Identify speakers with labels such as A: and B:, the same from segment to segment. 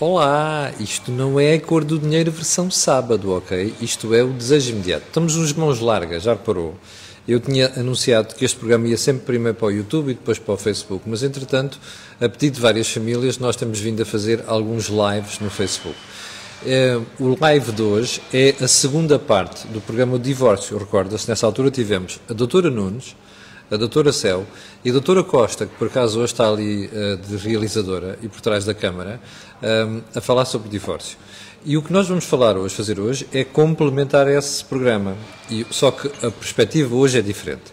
A: Olá, isto não é a cor do dinheiro versão sábado, ok? Isto é o desejo imediato. Estamos uns mãos largas, já reparou? Eu tinha anunciado que este programa ia sempre primeiro para o YouTube e depois para o Facebook, mas entretanto, a pedido de várias famílias, nós temos vindo a fazer alguns lives no Facebook. É, o live de hoje é a segunda parte do programa Divórcio. Recorda-se, nessa altura tivemos a doutora Nunes, a doutora Céu e a doutora Costa, que por acaso hoje está ali uh, de realizadora e por trás da câmara, um, a falar sobre divórcio. E o que nós vamos falar hoje, fazer hoje, é complementar esse programa. E, só que a perspectiva hoje é diferente.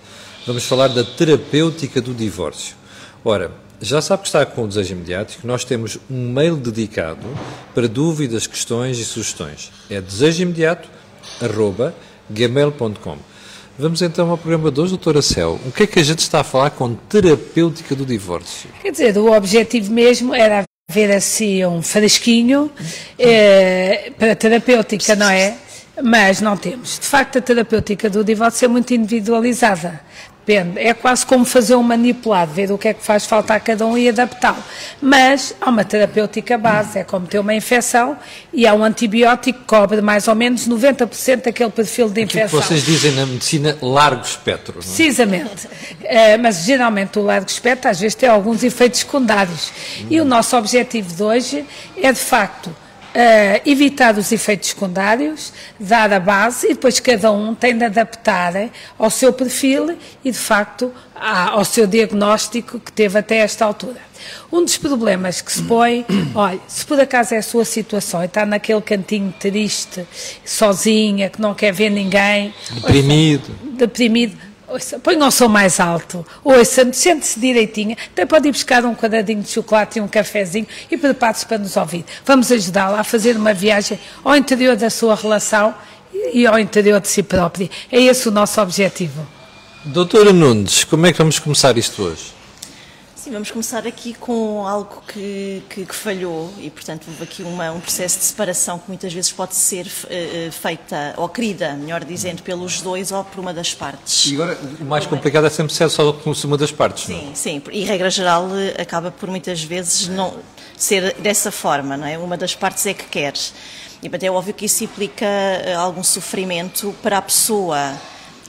A: Vamos falar da terapêutica do divórcio. Ora, já sabe que está com o desejo imediato que nós temos um mail dedicado para dúvidas, questões e sugestões. É desejoimediato.gmail.com Vamos então ao programa de hoje, doutora Céu. O que é que a gente está a falar com terapêutica do divórcio?
B: Quer dizer, o objetivo mesmo era haver assim um fresquinho eh, para terapêutica, não é? Mas não temos. De facto, a terapêutica do divórcio é muito individualizada. Depende. É quase como fazer um manipulado, ver o que é que faz falta a cada um e adaptá-lo. Mas há uma terapêutica base, é como ter uma infecção e há um antibiótico que cobre mais ou menos 90% daquele perfil de infecção.
A: O que vocês dizem na medicina largo espectro. Não é?
B: Precisamente. Uh, mas geralmente o largo espectro às vezes tem alguns efeitos secundários. Hum. E o nosso objetivo de hoje é de facto Uh, evitar os efeitos secundários, dar a base e depois cada um tem de adaptar ao seu perfil e, de facto, ao seu diagnóstico que teve até esta altura. Um dos problemas que se põe, olha, se por acaso é a sua situação e está naquele cantinho triste, sozinha, que não quer ver ninguém,
A: deprimido,
B: deprimido Ouça, põe o som mais alto, ouça, sente-se direitinho, até pode ir buscar um quadradinho de chocolate e um cafezinho e prepare-se para nos ouvir. Vamos ajudá-la a fazer uma viagem ao interior da sua relação e ao interior de si própria. É esse o nosso objetivo.
A: Doutora Nunes, como é que vamos começar isto hoje?
C: Sim, vamos começar aqui com algo que, que, que falhou e, portanto, houve aqui uma, um processo de separação que muitas vezes pode ser uh, feita, ou querida, melhor dizendo, pelos dois ou por uma das partes.
A: E agora, o mais complicado é sempre ser só por uma das partes,
C: sim,
A: não é?
C: Sim, e regra geral eh, acaba por muitas vezes não ser dessa forma, não é? Uma das partes é que quer. E, portanto, é óbvio que isso implica algum sofrimento para a pessoa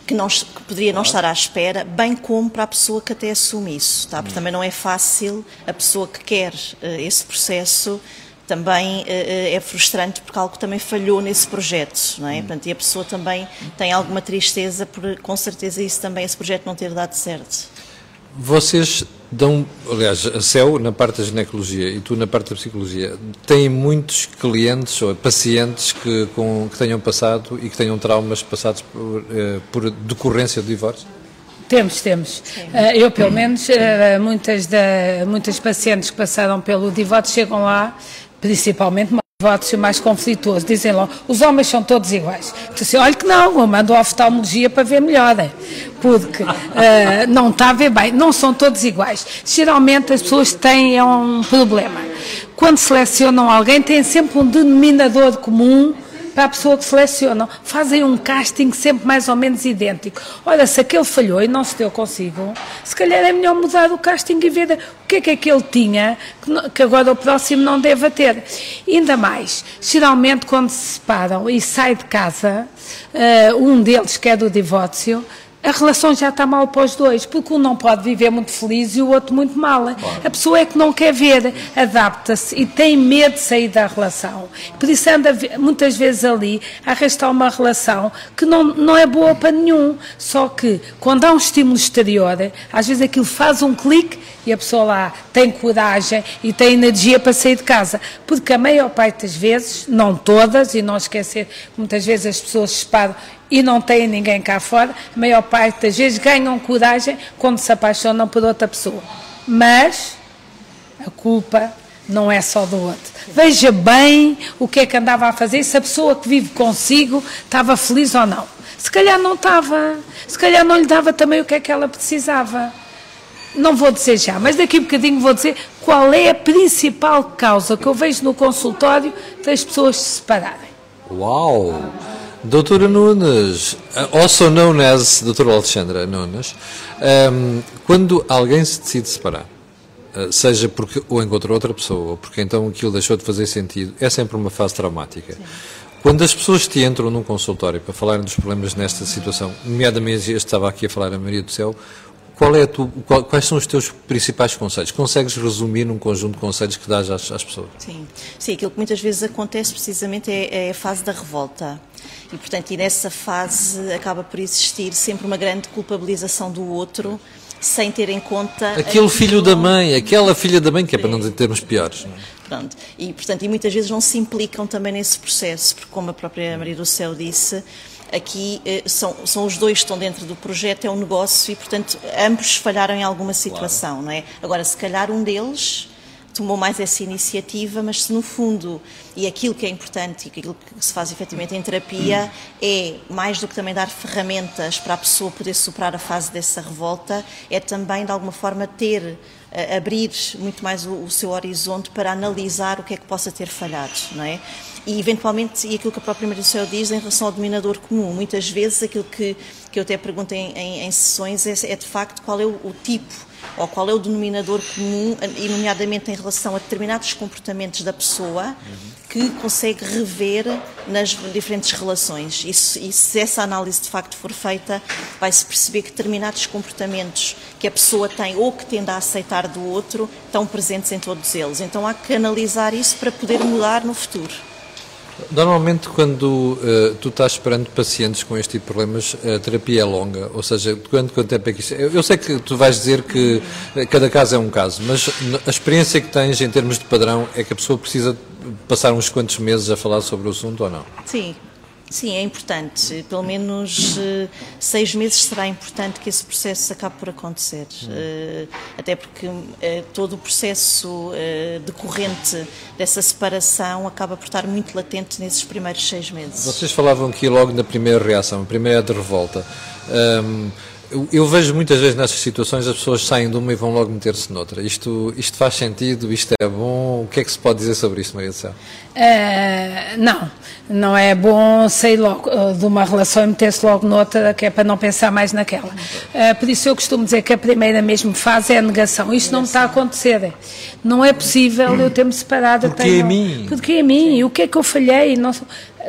C: que, não, que poderia não estar à espera, bem como para a pessoa que até assume isso, tá? Porque também não é fácil a pessoa que quer uh, esse processo também uh, é frustrante porque algo também falhou nesse projeto, não é? Portanto, e a pessoa também tem alguma tristeza por, com certeza, isso também, esse projeto não ter dado certo.
A: Vocês dão, aliás, a CEL na parte da ginecologia e tu na parte da psicologia, têm muitos clientes ou pacientes que, com, que tenham passado e que tenham traumas passados por, eh, por decorrência do divórcio?
B: Temos, temos. Uh, eu, pelo menos, uh, muitas, da, muitas pacientes que passaram pelo divórcio chegam lá, principalmente divórcio mais conflituoso. Dizem logo, os homens são todos iguais. Então, assim, olha que não, eu mando a oftalmologia para ver melhor, é. porque uh, não está a ver bem. Não são todos iguais. Geralmente as pessoas têm um problema. Quando selecionam alguém, têm sempre um denominador comum para a pessoa que selecionam. Fazem um casting sempre mais ou menos idêntico. Olha, se aquele falhou e não se deu consigo, se calhar é melhor mudar o casting e ver o que é que aquele tinha que agora o próximo não deve ter. Ainda mais, geralmente quando se separam e sai de casa, uh, um deles que é do divórcio, a relação já está mal para os dois, porque um não pode viver muito feliz e o outro muito mal. Claro. A pessoa é que não quer ver, adapta-se e tem medo de sair da relação. Por isso anda muitas vezes ali a arrastar uma relação que não, não é boa para nenhum. Só que quando há um estímulo exterior, às vezes aquilo faz um clique e a pessoa lá tem coragem e tem energia para sair de casa. Porque a maior parte das vezes, não todas, e não esquecer, muitas vezes as pessoas se separam e não têm ninguém cá fora, a maior parte das vezes ganham coragem quando se apaixonam por outra pessoa. Mas a culpa não é só do outro. Veja bem o que é que andava a fazer, se a pessoa que vive consigo estava feliz ou não. Se calhar não estava, se calhar não lhe dava também o que é que ela precisava. Não vou dizer já, mas daqui a bocadinho vou dizer qual é a principal causa que eu vejo no consultório das pessoas se separarem.
A: Uau! Doutora Nunes, also known as Doutora Alexandra Nunes, um, quando alguém se decide separar, eh, seja porque ou encontrou outra pessoa, ou porque então aquilo deixou de fazer sentido, é sempre uma fase traumática. Sim. Quando as pessoas te entram num consultório para falarem dos problemas nesta situação, nomeadamente este estava aqui a falar a Maria do Céu, qual é tu, qual, quais são os teus principais conselhos? Consegues resumir num conjunto de conselhos que dás às, às pessoas?
C: Sim. Sim, aquilo que muitas vezes acontece precisamente é, é a fase da revolta. E, portanto, e nessa fase acaba por existir sempre uma grande culpabilização do outro, sem ter em conta...
A: Aquele filho da mãe, aquela filha da mãe, que é para não dizer termos piores. Não é?
C: Pronto. E, portanto, e muitas vezes não se implicam também nesse processo, porque como a própria Maria do Céu disse, aqui eh, são, são os dois que estão dentro do projeto, é um negócio e, portanto, ambos falharam em alguma situação, claro. não é? Agora, se calhar um deles tomou mais essa iniciativa, mas se no fundo, e aquilo que é importante e aquilo que se faz efetivamente em terapia, é mais do que também dar ferramentas para a pessoa poder superar a fase dessa revolta, é também de alguma forma ter abrir muito mais o, o, seu horizonte para analisar o que é que possa ter falhado, não é? E eventualmente, e aquilo que a própria Maria do Céu diz em relação ao dominador comum, muitas vezes aquilo que, que eu até pergunto em, em, em sessões é, é, de facto qual é o, o tipo ou qual é o denominador comum, e nomeadamente em relação a determinados comportamentos da pessoa que consegue rever nas diferentes relações. E se, e se essa análise de facto for feita, vai-se perceber que determinados comportamentos que a pessoa tem ou que tende a aceitar do outro estão presentes em todos eles. Então há que analisar isso para poder mudar no futuro.
A: Normalmente, quando uh, tu estás esperando pacientes com este tipo de problemas, a terapia é longa, ou seja, quanto, quanto tempo é que isso... Eu, eu sei que tu vais dizer que cada caso é um caso, mas a experiência que tens em termos de padrão é que a pessoa precisa passar uns quantos meses a falar sobre o assunto ou não?
C: Sim, Sim, é importante. Pelo menos uh, seis meses será importante que esse processo acabe por acontecer. Uh, até porque uh, todo o processo decorrente dessa separação acaba por estar muito latente nesses primeiros seis meses.
A: Vocês falavam aqui logo na primeira reação, a primeira é de revolta. Um, eu, eu, vejo muitas vezes nessas situações as pessoas saem de uma e vão logo meter-se noutra. Isto, isto faz sentido? Isto é bom? O que é que se pode dizer sobre isso, Maria do Céu?
B: Uh, não, não é bom sair logo uh, de uma relação e meter-se logo noutra, que é para não pensar mais naquela. Uh, por isso eu costumo dizer que a primeira mesmo fase é a negação. Isto não me está a acontecer. Não é possível eu ter-me separado.
A: Porque tenho, é mim.
B: Porque é mim. E o que é que eu falhei? Não,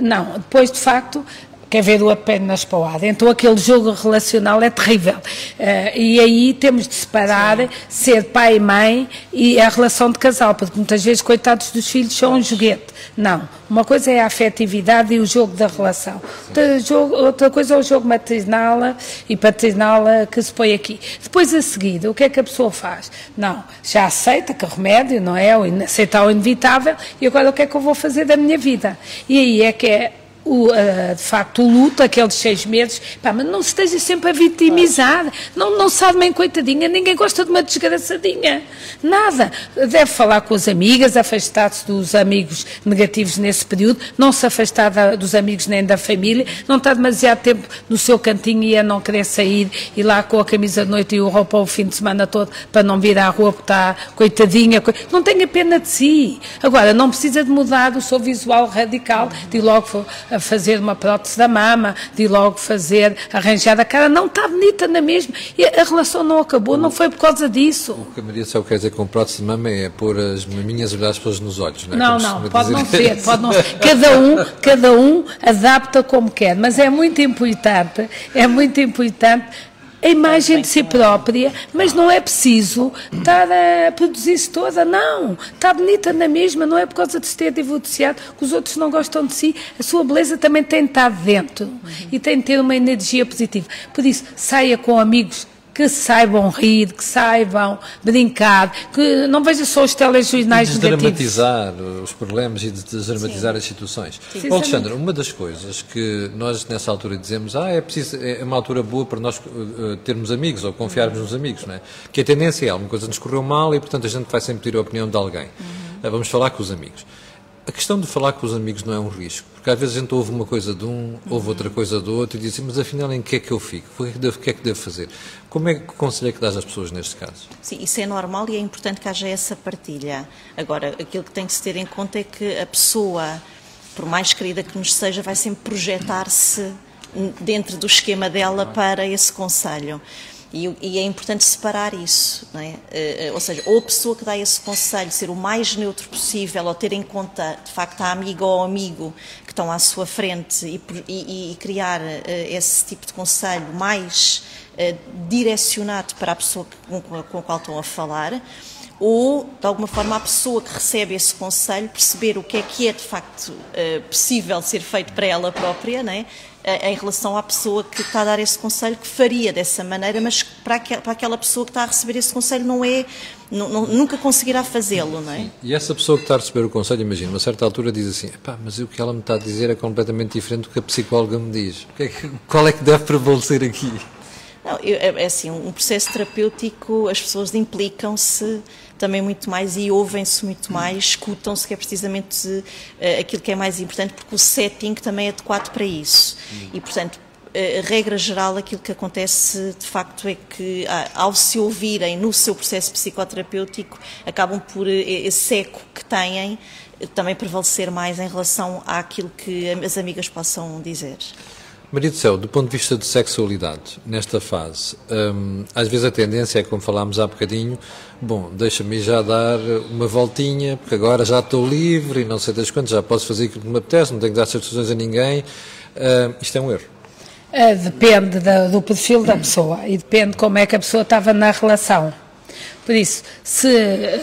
B: não, depois de facto quer ver o apenas para o ar. Então aquele jogo relacional é terrível. Uh, e aí temos de separar Sim. ser pai e mãe e a relação de casal, porque muitas vezes, coitados dos filhos, são um joguete. Não. Uma coisa é a afetividade e o jogo da relação. Outra, jogo, outra coisa é o jogo maternal e paternal que se põe aqui. Depois, a seguir, o que é que a pessoa faz? Não. Já aceita que remédio, não é? Aceita o inevitável e agora o que é que eu vou fazer da minha vida? E aí é que é o, uh, de facto, o luto, aqueles seis meses, pá, mas não se esteja sempre a vitimizar, não, não sabe bem, coitadinha, ninguém gosta de uma desgraçadinha, nada. Deve falar com as amigas, afastar-se dos amigos negativos nesse período, não se afastar da, dos amigos nem da família, não estar demasiado tempo no seu cantinho e a não querer sair e lá com a camisa de noite e o roupa o fim de semana todo para não vir à rua porque está coitadinha, não tenha pena de si. Agora, não precisa de mudar o seu visual radical, de logo a fazer uma prótese da mama, de logo fazer, arranjar a cara. Não está bonita na mesma. E a relação não acabou, não foi por causa disso.
A: O que a Maria só quer dizer com prótese de mama é pôr as maminhas olhar as pessoas nos olhos,
B: não é? Não, não, pode não ser, pode não ser. Cada um, cada um adapta como quer, mas é muito importante, é muito importante a imagem de si própria, mas não é preciso estar a produzir-se toda, não. Está bonita na mesma, não é por causa de se ter divorciado que os outros não gostam de si. A sua beleza também tem de estar dentro e tem de ter uma energia positiva. Por isso, saia com amigos que saibam rir, que saibam brincar, que não veja só os telejornais
A: de desdramatizar os problemas e de desdramatizar Sim. as situações. Sim. Alexandre, uma das coisas que nós nessa altura dizemos, ah, é preciso, é uma altura boa para nós uh, termos amigos ou confiarmos nos amigos, não é? Que a tendência é, alguma coisa nos correu mal e, portanto, a gente vai sempre pedir a opinião de alguém. Uhum. Uh, vamos falar com os amigos. A questão de falar com os amigos não é um risco, porque às vezes a gente ouve uma coisa de um, ouve outra coisa do outro e diz assim, mas afinal em que é que eu fico? O que é que devo, que é que devo fazer? Como é que conselho é que dás às pessoas neste caso?
C: Sim, isso é normal e é importante que haja essa partilha. Agora, aquilo que tem que se ter em conta é que a pessoa, por mais querida que nos seja, vai sempre projetar-se dentro do esquema dela para esse conselho. E, e, é importante separar isso, é? Uh, ou seja, ou a pessoa que dá esse conselho ser o mais neutro possível, ou ter em conta, de facto, a amiga ou amigo que estão à sua frente e, e, e criar uh, esse tipo de conselho mais direcionado para a pessoa com a qual estão a falar, ou, de alguma forma, a pessoa que recebe esse conselho perceber o que é que é, de facto, possível ser feito para ela própria, não é? Em relação à pessoa que está a dar esse conselho, que faria dessa maneira, mas para aquela pessoa que está a receber esse conselho não é, nunca conseguirá fazê-lo, não é?
A: E essa pessoa que está a receber o conselho, imagina, a certa altura diz assim, mas o que ela me está a dizer é completamente diferente do que a psicóloga me diz. É qual é que deve prevalecer aqui?
C: Não, é, é assim, um processo terapêutico, as pessoas implicam-se também muito mais e ouvem-se muito mais, escutam-se, que é precisamente uh, aquilo que é mais importante, porque o setting também é adequado para isso. E, portanto, a regra geral, aquilo que acontece de facto é que, ao se ouvirem no seu processo psicoterapêutico, acabam por eh, esse eco que têm também prevalecer mais em relação àquilo que as amigas possam dizer.
A: Maria do Céu, do ponto de vista de sexualidade, nesta fase, hum, às vezes a tendência é, como falámos há bocadinho, bom, deixa-me já dar uma voltinha, porque agora já estou livre e não sei das quantas, já posso fazer aquilo que me apetece, não tenho que dar satisfações a ninguém. Hum, isto é um erro.
B: Uh, depende da, do perfil da pessoa e depende como é que a pessoa estava na relação. Por isso, se,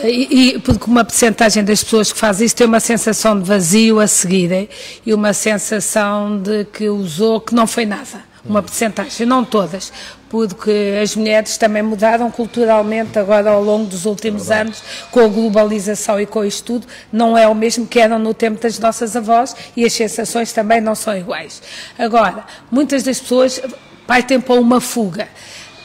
B: e, e porque uma porcentagem das pessoas que faz isso tem uma sensação de vazio a seguir e uma sensação de que usou que não foi nada. Uma porcentagem, não todas, porque as mulheres também mudaram culturalmente agora ao longo dos últimos anos, com a globalização e com o estudo, não é o mesmo que eram no tempo das nossas avós e as sensações também não são iguais. Agora, muitas das pessoas partem para uma fuga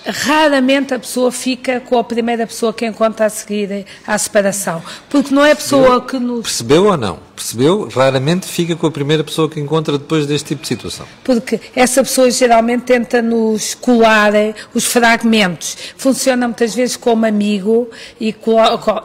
B: raramente a pessoa fica com a primeira pessoa que encontra a seguir à separação. Porque não é a pessoa
A: percebeu,
B: que nos.
A: Percebeu ou não? Percebeu? Raramente fica com a primeira pessoa que encontra depois deste tipo de situação.
B: Porque essa pessoa geralmente tenta nos colar eh, os fragmentos. Funciona muitas vezes como amigo e,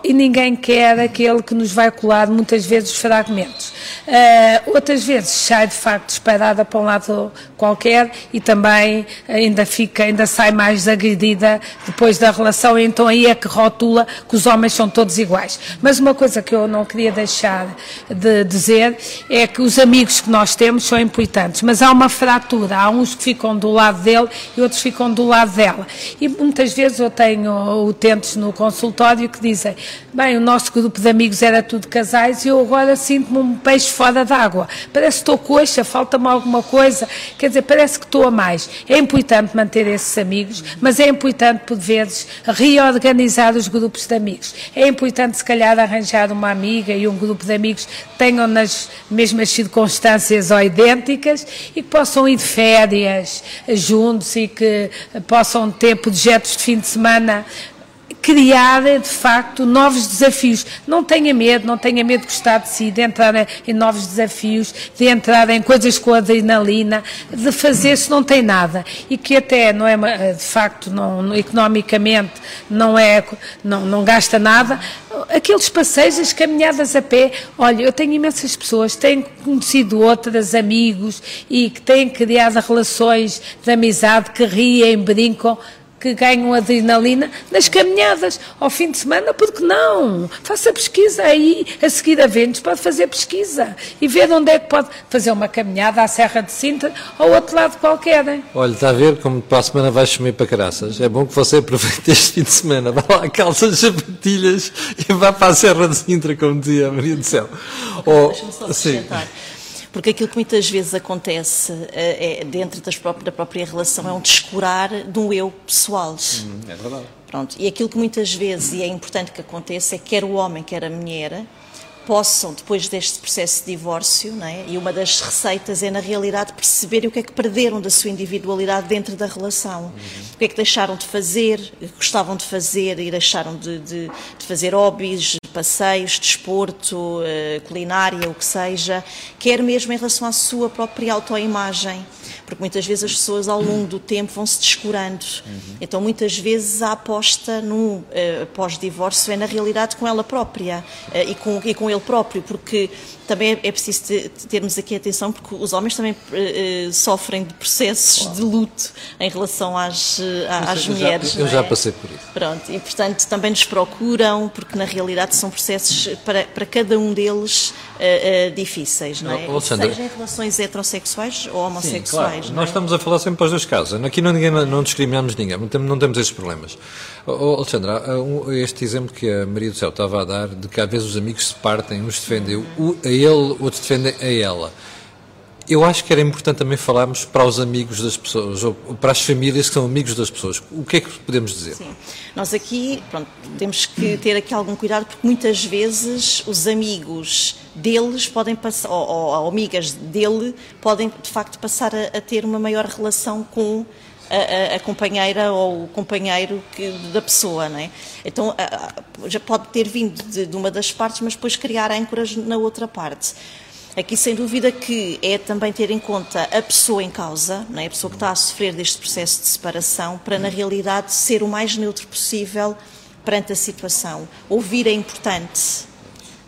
B: e ninguém quer aquele que nos vai colar muitas vezes os fragmentos. Uh, outras vezes sai de facto disparada para um lado qualquer e também ainda fica, ainda sai mais agredida depois da relação, então aí é que rotula que os homens são todos iguais. Mas uma coisa que eu não queria deixar de dizer é que os amigos que nós temos são importantes, mas há uma fratura, há uns que ficam do lado dele e outros ficam do lado dela. E muitas vezes eu tenho utentes no consultório que dizem, bem, o nosso grupo de amigos era tudo casais e eu agora sinto-me um peixe fora d'água. Parece que estou coxa, falta-me alguma coisa, quer dizer, parece que estou a mais. É importante manter esses amigos, mas é importante, por vezes, reorganizar os grupos de amigos. É importante, se calhar, arranjar uma amiga e um grupo de amigos que tenham nas mesmas circunstâncias ou idênticas e que possam ir de férias juntos e que possam ter projetos de fim de semana criar, de facto, novos desafios. Não tenha medo, não tenha medo de gostar de si, de entrar em novos desafios, de entrar em coisas com adrenalina, de fazer se não tem nada. E que até, não é, de facto, não, economicamente não, é, não, não gasta nada. Aqueles passeios, as caminhadas a pé, olha, eu tenho imensas pessoas, tenho conhecido outras, amigos, e que têm criado relações de amizade, que riem, brincam, que ganham adrenalina nas caminhadas ao fim de semana, porque não? Faça pesquisa aí, a seguir a Vênus, pode fazer pesquisa e ver onde é que pode fazer uma caminhada à Serra de Sintra ou outro lado qualquer. Hein?
A: Olha, está a ver como para a semana vai sumir para caraças. É bom que você aproveite este fim de semana, vá lá, calça as sapatilhas e vá para a Serra de Sintra, como dizia a Maria do Céu.
C: Oh, Deixa-me só sim. Porque aquilo que muitas vezes acontece é, dentro próprias, da própria relação é um descurar de um eu pessoal.
A: Hum, é verdade.
C: Pronto. E aquilo que muitas vezes, e é importante que aconteça, é que quer o homem, quer a mulher, possam, depois deste processo de divórcio, é? e uma das receitas é, na realidade, perceberem o que é que perderam da sua individualidade dentro da relação. Uhum. O que é que deixaram de fazer, gostavam de fazer e deixaram de, de, de fazer hobbies, passeios, desporto, eh, culinária, o que seja, quer mesmo em relação à sua própria autoimagem porque muitas vezes as pessoas ao longo do tempo vão se descurando. Uhum. Então muitas vezes a aposta num uh, pós-divórcio é na realidade com ela própria uh, e, com, e com ele próprio, porque também é, preciso ter, termos aqui atenção, porque os homens também uh, sofrem de processos de luto em relação às, às
A: eu
C: mulheres.
A: Já, eu já é? passei por isso.
C: Pronto, e portanto também nos procuram, porque na realidade são processos para, para cada um deles difíceis, não é?
A: Alexandre,
C: Seja em relações heterossexuais ou homossexuais. Sim, claro.
A: Nós
C: é?
A: estamos a falar sempre para os dois casos. Aqui não, ninguém, não discriminamos ninguém, não temos esses problemas. Oh, Alexandra, este exemplo que a Maria do Céu estava a dar, de que às vezes os amigos se partem, uns defendem a ele, outros defendem a ela. Eu acho que era importante também falarmos para os amigos das pessoas, ou para as famílias que são amigos das pessoas. O que é que podemos dizer?
C: Sim. Nós aqui pronto, temos que ter aqui algum cuidado, porque muitas vezes os amigos deles podem passar, ou, ou, amigas dele, podem de facto passar a, a ter uma maior relação com a, a, companheira ou o companheiro que, da pessoa, não é? Então já pode ter vindo de, de uma das partes, mas depois criar âncoras na outra parte. Aqui, sem dúvida, que é também ter em conta a pessoa em causa, não é? a pessoa que está a sofrer deste processo de separação, para, na realidade, ser o mais neutro possível perante a situação. Ouvir é importante.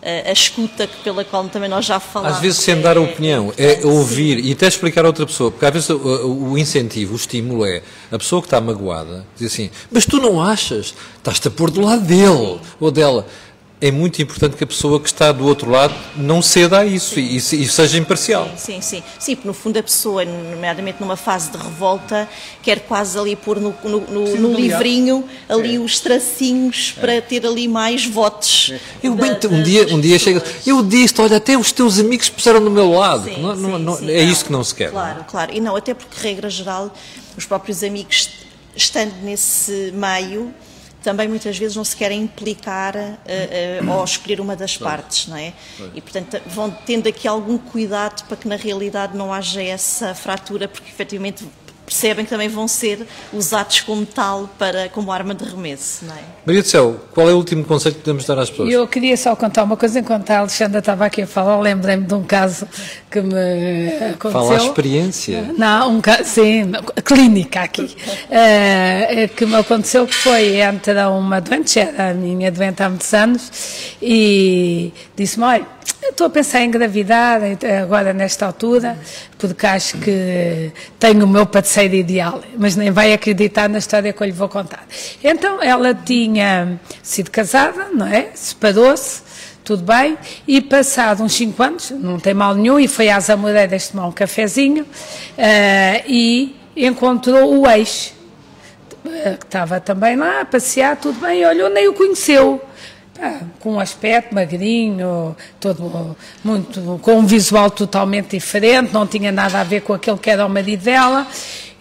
C: A, escuta pela qual também nós já falámos.
A: Às vezes, sem dar a opinião, é, é ouvir e até explicar a outra pessoa, porque às vezes o, o incentivo, o estímulo é a pessoa que está magoada diz assim: Mas tu não achas? Estás-te a pôr do lado dele ou dela é muito importante que a pessoa que está do outro lado não ceda a isso e, e, seja imparcial.
C: Sim, sim, sim. porque no fundo a pessoa, nomeadamente numa fase de revolta, quer quase ali pôr no, no, no, sim, no livrinho ali é. os tracinhos é. para ter ali mais votos. É.
A: Eu da, bem, um dia, um dia chega, eu disse, olha, até os teus amigos puseram no meu lado. Sim, não, não, não, é isso que não se quer.
C: Claro, claro. E não, até porque, regra geral, os próprios amigos, estando nesse meio, também muitas vezes não se querem implicar uh, uh, ou escolher uma das partes, não é? E portanto vão tendo aqui algum cuidado para que na realidade não haja essa fratura, porque efetivamente percebem que também vão ser usados como tal para, como arma de remesso. Não é?
A: Maria do Céu, qual é o último conselho que podemos dar às pessoas?
B: Eu queria só contar uma coisa, enquanto a Alexandra estava aqui a falar, lembrei-me de um caso que me aconteceu.
A: Fala a experiência.
B: Não, um caso, sim, clínica aqui, uh, que me aconteceu que foi entre uma doente, era a minha doente há muitos anos, e disse-me, olha, estou a pensar em engravidar agora nesta altura, porque acho que tenho o meu parceiro ideal, mas nem vai acreditar na história que eu lhe vou contar. Então ela tinha sido casada, não é? Separou-se, tudo bem, e passado uns 5 anos, não tem mal nenhum, e foi às Amoreiras tomar um cafezinho, uh, e encontrou o ex, que estava também lá a passear, tudo bem, e olhou, nem o conheceu com um aspecto magrinho, todo muito, com um visual totalmente diferente, não tinha nada a ver com aquele que era o marido dela.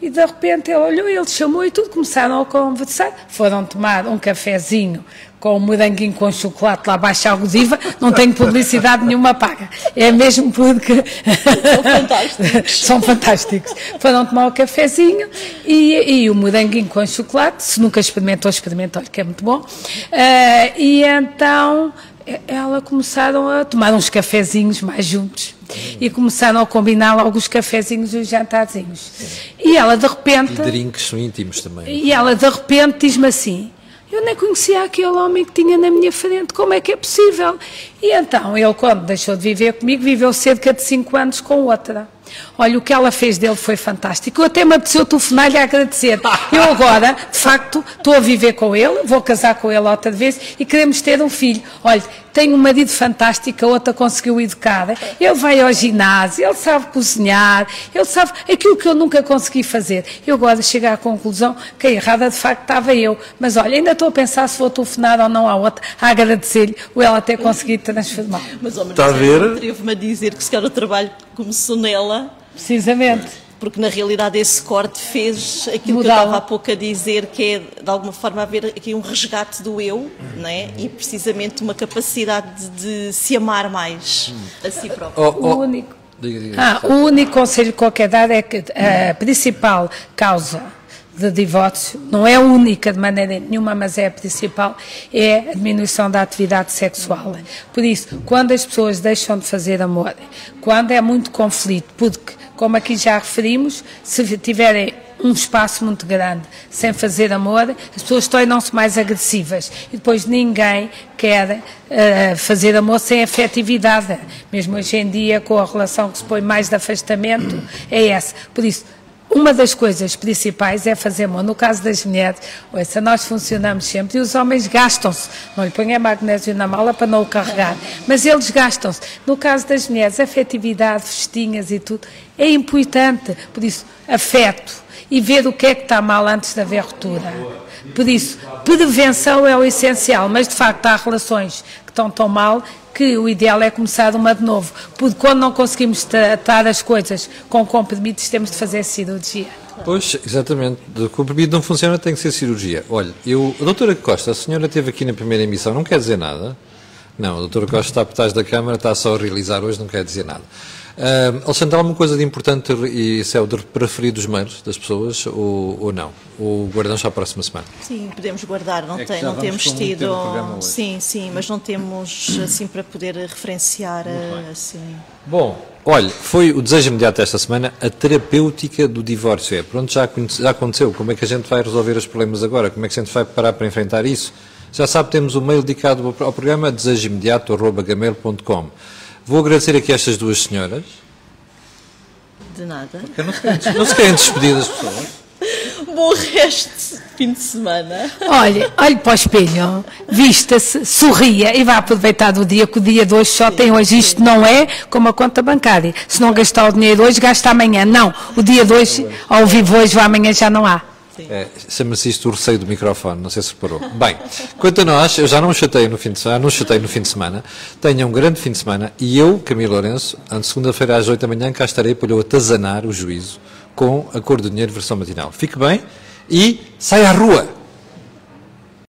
B: E de repente ele olhou, ele chamou e tudo começaram a conversar. Foram tomar um cafezinho com o moranguinho com chocolate lá abaixo à Godiva, não tenho publicidade nenhuma paga. É mesmo porque.
C: São fantásticos.
B: São fantásticos. Foram tomar o um cafezinho e, e, o moranguinho com chocolate, se nunca experimentou, experimentou, que é muito bom. Uh, e então ela começaram a tomar uns cafezinhos mais juntos e começaram a combinar alguns cafezinhos e os jantarzinhos. E ela de repente. E
A: drinks são íntimos também.
B: E ela de repente diz-me assim: eu nem conhecia aquele homem que tinha na minha frente, como é que é possível? E então, ele, quando deixou de viver comigo, viveu cerca de 5 anos com outra. Olha, o que ela fez dele foi fantástico. Eu até me apeteceu telefonar-lhe a agradecer. Eu agora, de facto, estou a viver com ele, vou casar com ele outra vez e queremos ter um filho. Olha, tenho um marido fantástico, a outra conseguiu educar. Ele vai ao ginásio, ele sabe cozinhar, ele sabe aquilo que eu nunca consegui fazer. Eu agora chego à conclusão que a errada de facto estava eu. Mas olha, ainda estou a pensar se vou telefonar ou não à outra, a agradecer-lhe o ela ter conseguido transformar.
C: Mas, homem, Está a ver? Atrevo-me a dizer que se calhar o trabalho começou nela.
B: Precisamente
C: porque na realidade esse corte fez aquilo Mudava. que eu estava há pouco a dizer, que é de alguma forma haver aqui um resgate do eu, né? e precisamente uma capacidade de, de se amar mais a si próprio.
B: Oh, oh. O único. Diga, diga, ah, o único conselho que eu quero dar é que a principal causa de divórcio, não é única de maneira nenhuma, mas é a principal, é a diminuição da atividade sexual. Por isso, quando as pessoas deixam de fazer amor, quando é muito conflito, porque, como aqui já referimos, se tiverem um espaço muito grande sem fazer amor, as pessoas tornam-se mais agressivas e depois ninguém quer uh, fazer amor sem afetividade. Mesmo hoje em dia, com a relação que se põe mais de afastamento, é essa. Por isso, uma das coisas principais é fazer amor. No caso das mulheres, ouça, nós funcionamos sempre e os homens gastam-se. Não lhe ponha magnésio na mala para não o carregar, mas eles gastam-se. No caso das mulheres, afetividade, festinhas e tudo, é importante. Por isso, afeto e ver o que é que está mal antes da haver ruptura. Por isso, prevenção é o essencial, mas de facto há relações que estão tão mal que o ideal é começar uma de novo, porque quando não conseguimos tratar as coisas com comprimidos, temos de fazer cirurgia.
A: Pois, exatamente. O comprimido não funciona, tem que ser cirurgia. Olha, eu, a doutora Costa, a senhora esteve aqui na primeira emissão, não quer dizer nada? Não, a doutora Costa está por trás da Câmara, está só a realizar hoje, não quer dizer nada. Uh, Alexandre, há alguma coisa de importante e se é o de preferir dos mails das pessoas ou, ou não? Ou guardamos para a próxima semana?
C: Sim, podemos guardar, não, é tem, não temos tido. Sim, sim, mas não temos assim para poder referenciar assim.
A: Bom, olha, foi o desejo imediato desta semana, a terapêutica do divórcio. É, pronto, já, já aconteceu. Como é que a gente vai resolver os problemas agora? Como é que a gente vai parar para enfrentar isso? Já sabe, temos o um mail dedicado ao programa desejoimediato.gmail.com. Vou agradecer aqui a estas duas senhoras.
C: De nada.
A: Porque não se querem, não se querem despedir das pessoas.
C: Bom resto de fim de semana.
B: Olhe, olhe para o espelho, vista-se, sorria e vá aproveitar do dia, que o dia de hoje só sim, tem hoje. Isto sim. não é como a conta bancária. Se não gastar o dinheiro hoje, gasta amanhã. Não, o dia de hoje, ao vivo hoje, amanhã já não há.
A: É, Chama-se isto o receio do microfone, não sei se reparou. Bem, quanto a nós, eu já não chatei no fim de semana, não chatei no fim de semana. Tenha um grande fim de semana e eu, Camilo Lourenço, segunda-feira às 8 da manhã, cá estarei para lhe atazanar o juízo com a cor do dinheiro versão matinal. Fique bem e saia à rua!